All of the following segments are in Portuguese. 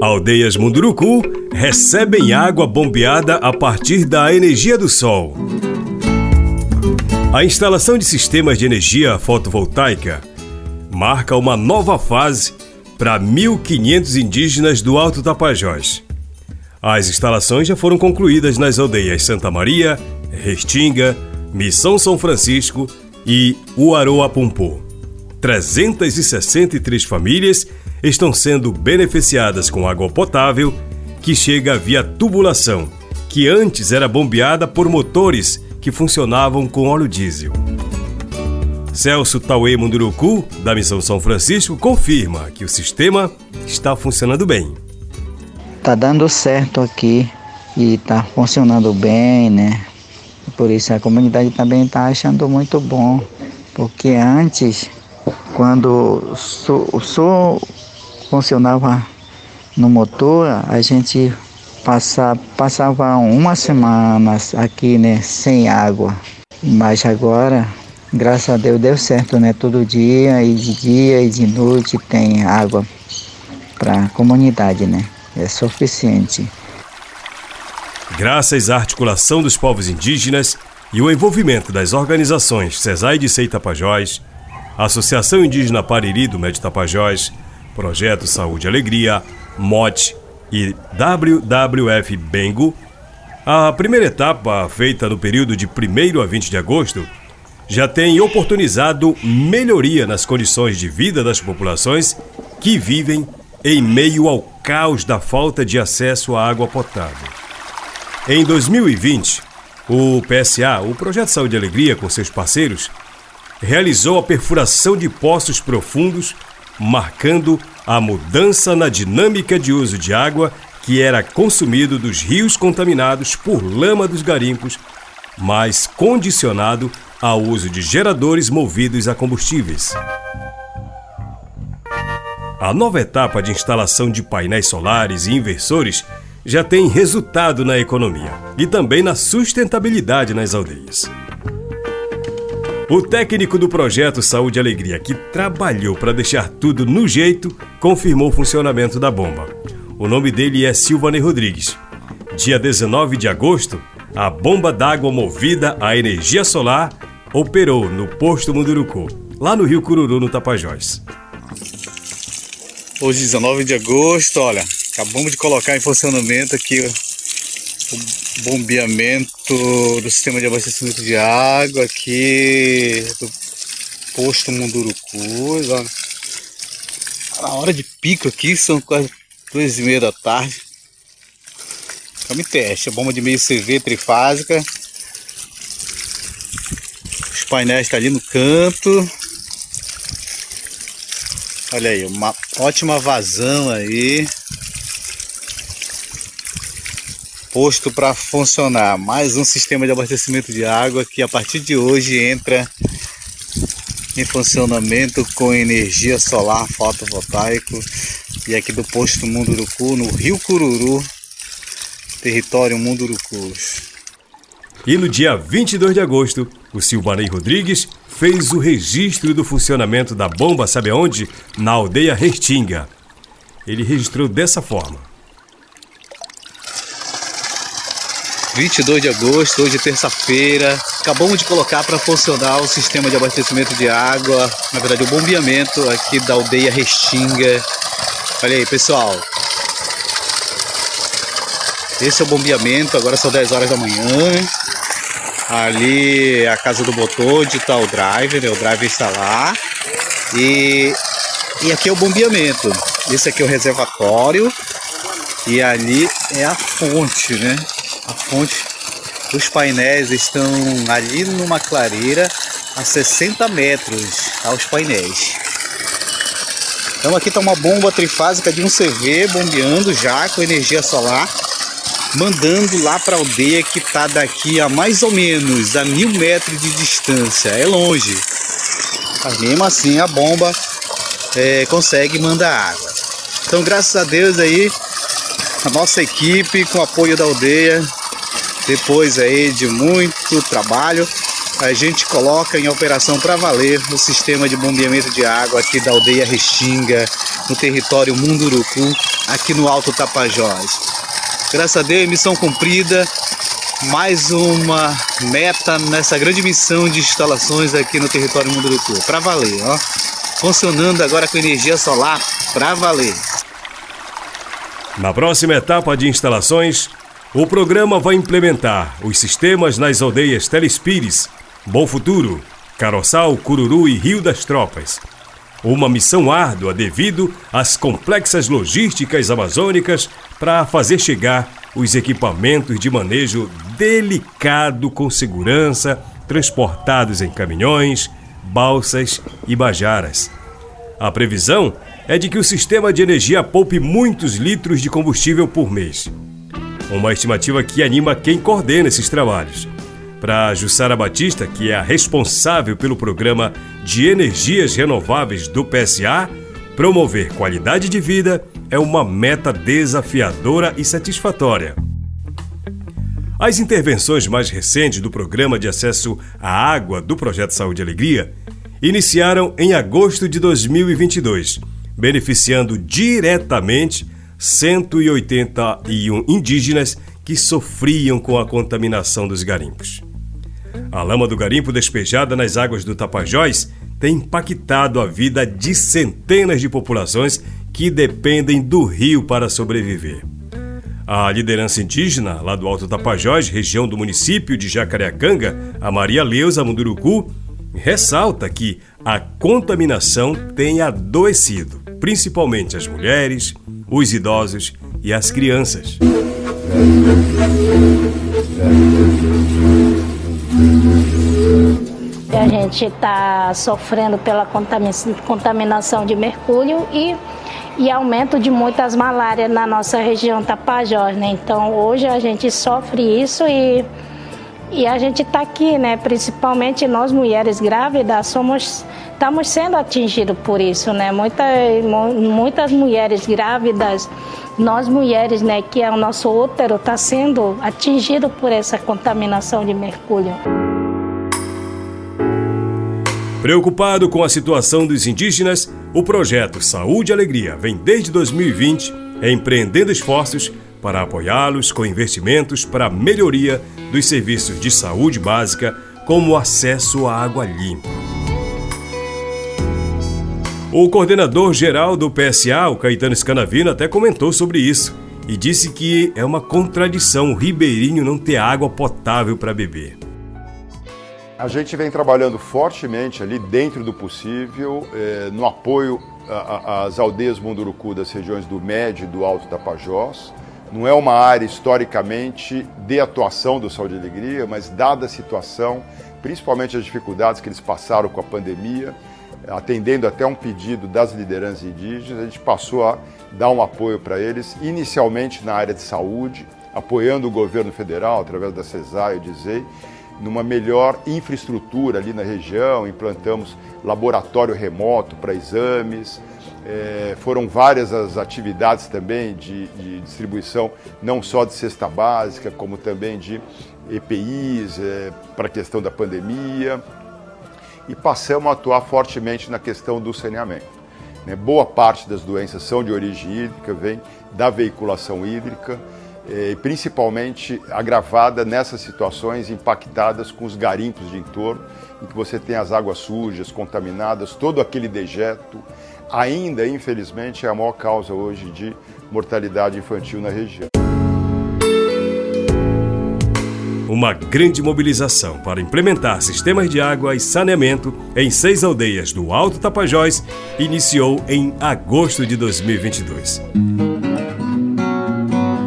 Aldeias Munduruku recebem água bombeada a partir da energia do sol. A instalação de sistemas de energia fotovoltaica marca uma nova fase para 1.500 indígenas do Alto Tapajós. As instalações já foram concluídas nas aldeias Santa Maria, Restinga, Missão São Francisco e Uaroapumpu. 363 famílias estão sendo beneficiadas com água potável que chega via tubulação, que antes era bombeada por motores que funcionavam com óleo diesel. Celso Tauê Munduruku, da Missão São Francisco, confirma que o sistema está funcionando bem. Tá dando certo aqui e tá funcionando bem, né? Por isso a comunidade também tá achando muito bom, porque antes, quando o sol funcionava no motor, a gente passa, passava uma semana aqui, né, sem água. Mas agora, graças a Deus, deu certo, né? Todo dia e de dia e de noite tem água para a comunidade, né? É suficiente. Graças à articulação dos povos indígenas e o envolvimento das organizações CESAI de Sei Tapajós, Associação Indígena Pariri do Médio Tapajós, Projeto Saúde e Alegria, MOT e WWF Bengo, a primeira etapa, feita no período de 1 a 20 de agosto, já tem oportunizado melhoria nas condições de vida das populações que vivem em meio ao caos da falta de acesso à água potável. Em 2020, o PSA, o Projeto Saúde e Alegria, com seus parceiros, realizou a perfuração de poços profundos marcando a mudança na dinâmica de uso de água que era consumido dos rios contaminados por lama dos garimpos, mas condicionado ao uso de geradores movidos a combustíveis. A nova etapa de instalação de painéis solares e inversores já tem resultado na economia e também na sustentabilidade nas aldeias. O técnico do projeto Saúde e Alegria, que trabalhou para deixar tudo no jeito, confirmou o funcionamento da bomba. O nome dele é Silvane Rodrigues. Dia 19 de agosto, a bomba d'água movida a energia solar operou no posto Munduruku, lá no Rio Cururu, no Tapajós. Hoje, 19 de agosto, olha, acabamos de colocar em funcionamento aqui bombeamento do sistema de abastecimento de água aqui do posto Mundurucus. Ó. Na hora de pico aqui, são quase duas e meia da tarde. Estamos em teste, a bomba de meio CV trifásica. Os painéis estão tá ali no canto. Olha aí, uma ótima vazão aí posto para funcionar. Mais um sistema de abastecimento de água que a partir de hoje entra em funcionamento com energia solar fotovoltaico e aqui do posto Munduruku, no Rio Cururu, território Mundurucus. E no dia 22 de agosto, o Silvanei Rodrigues fez o registro do funcionamento da bomba, sabe aonde? Na aldeia Restinga. Ele registrou dessa forma. 22 de agosto, hoje é terça-feira. Acabamos de colocar para funcionar o sistema de abastecimento de água, na verdade o bombeamento aqui da aldeia Restinga. Olha aí, pessoal. Esse é o bombeamento, agora são 10 horas da manhã. Ali é a casa do motor, onde está o driver, né? o driver está lá. E, e aqui é o bombeamento. Esse aqui é o reservatório. E ali é a fonte, né? A fonte os painéis estão ali numa clareira a 60 metros aos painéis. Então aqui está uma bomba trifásica de um CV bombeando já com energia solar, mandando lá para a aldeia que está daqui a mais ou menos a mil metros de distância. É longe, mas mesmo assim a bomba é, consegue mandar água. Então graças a Deus aí a nossa equipe com apoio da aldeia depois aí de muito trabalho, a gente coloca em operação para valer o sistema de bombeamento de água aqui da aldeia Restinga, no território Munduruku, aqui no Alto Tapajós. Graças a Deus, missão cumprida, mais uma meta nessa grande missão de instalações aqui no território Munduruku, para valer, ó. Funcionando agora com energia solar, para valer. Na próxima etapa de instalações, o programa vai implementar os sistemas nas aldeias Telespires, Bom Futuro, Caroçal, Cururu e Rio das Tropas. Uma missão árdua devido às complexas logísticas amazônicas para fazer chegar os equipamentos de manejo delicado com segurança, transportados em caminhões, balsas e bajaras. A previsão é de que o sistema de energia poupe muitos litros de combustível por mês. Uma estimativa que anima quem coordena esses trabalhos. Para Jussara Batista, que é a responsável pelo programa de energias renováveis do PSA, promover qualidade de vida é uma meta desafiadora e satisfatória. As intervenções mais recentes do Programa de Acesso à Água do Projeto Saúde e Alegria iniciaram em agosto de 2022, beneficiando diretamente 181 indígenas que sofriam com a contaminação dos garimpos. A lama do garimpo despejada nas águas do Tapajós tem impactado a vida de centenas de populações que dependem do rio para sobreviver. A liderança indígena lá do Alto Tapajós, região do município de Jacareacanga, a Maria Leusa Munduruku, ressalta que a contaminação tem adoecido, principalmente as mulheres, os idosos e as crianças. A gente está sofrendo pela contaminação de mercúrio e, e aumento de muitas malárias na nossa região Tapajós, né? Então hoje a gente sofre isso e, e a gente está aqui, né? Principalmente nós mulheres grávidas somos estamos sendo atingidos por isso, né? Muitas, muitas mulheres grávidas, nós mulheres, né, que é o nosso útero, está sendo atingido por essa contaminação de mercúrio. Preocupado com a situação dos indígenas, o projeto Saúde e Alegria vem desde 2020 empreendendo esforços para apoiá-los com investimentos para a melhoria dos serviços de saúde básica, como o acesso à água limpa. O coordenador geral do PSA, o Caetano Scanavino, até comentou sobre isso e disse que é uma contradição o ribeirinho não ter água potável para beber. A gente vem trabalhando fortemente ali, dentro do possível, eh, no apoio às aldeias Munduruku das regiões do Médio e do Alto Tapajós. Não é uma área historicamente de atuação do Saúde e Alegria, mas dada a situação, principalmente as dificuldades que eles passaram com a pandemia, atendendo até um pedido das lideranças indígenas, a gente passou a dar um apoio para eles, inicialmente na área de saúde, apoiando o governo federal através da CESAI e DIZEI, numa melhor infraestrutura ali na região, implantamos laboratório remoto para exames, é, foram várias as atividades também de, de, distribuição, não só de cesta básica, como também de EPIs é, para a questão da pandemia e passamos a atuar fortemente na questão do saneamento. Né? Boa parte das doenças são de origem hídrica, vem da veiculação hídrica, eh, principalmente agravada nessas situações impactadas com os garimpos de entorno, em que você tem as águas sujas, contaminadas, todo aquele dejeto, ainda, infelizmente, é a maior causa hoje de mortalidade infantil na região. uma grande mobilização para implementar sistemas de água e saneamento em seis aldeias do Alto Tapajós iniciou em agosto de 2022.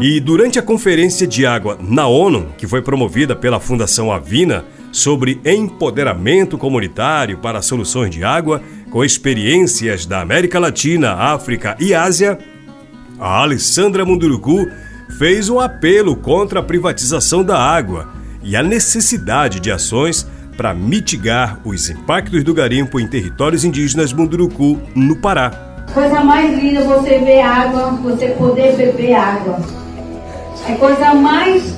E durante a Conferência de Água na ONU, que foi promovida pela Fundação Avina sobre empoderamento comunitário para soluções de água, com experiências da América Latina, África e Ásia, a Alessandra Munduruku fez um apelo contra a privatização da água e a necessidade de ações para mitigar os impactos do garimpo em territórios indígenas Munduruku, no Pará. Coisa mais linda você ver água, você poder beber água. É coisa mais,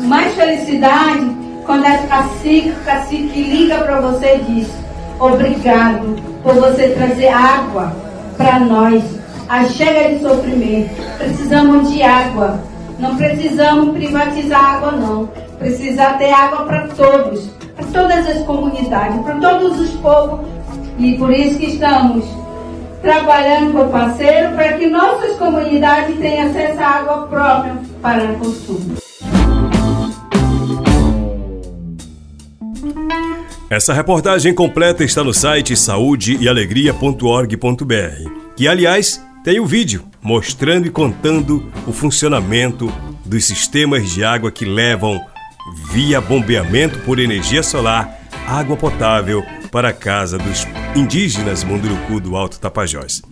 mais felicidade quando a cacique, cacique liga para você e diz: Obrigado por você trazer água para nós. A chega de sofrimento. Precisamos de água. Não precisamos privatizar água, não. Precisa ter água para todos, para todas as comunidades, para todos os povos. E por isso que estamos trabalhando com o parceiro para que nossas comunidades tenham acesso à água própria para consumo. Essa reportagem completa está no site saudeealegria.org.br, que aliás tem o um vídeo mostrando e contando o funcionamento dos sistemas de água que levam via bombeamento por energia solar água potável para a casa dos indígenas Munduruku do Alto Tapajós.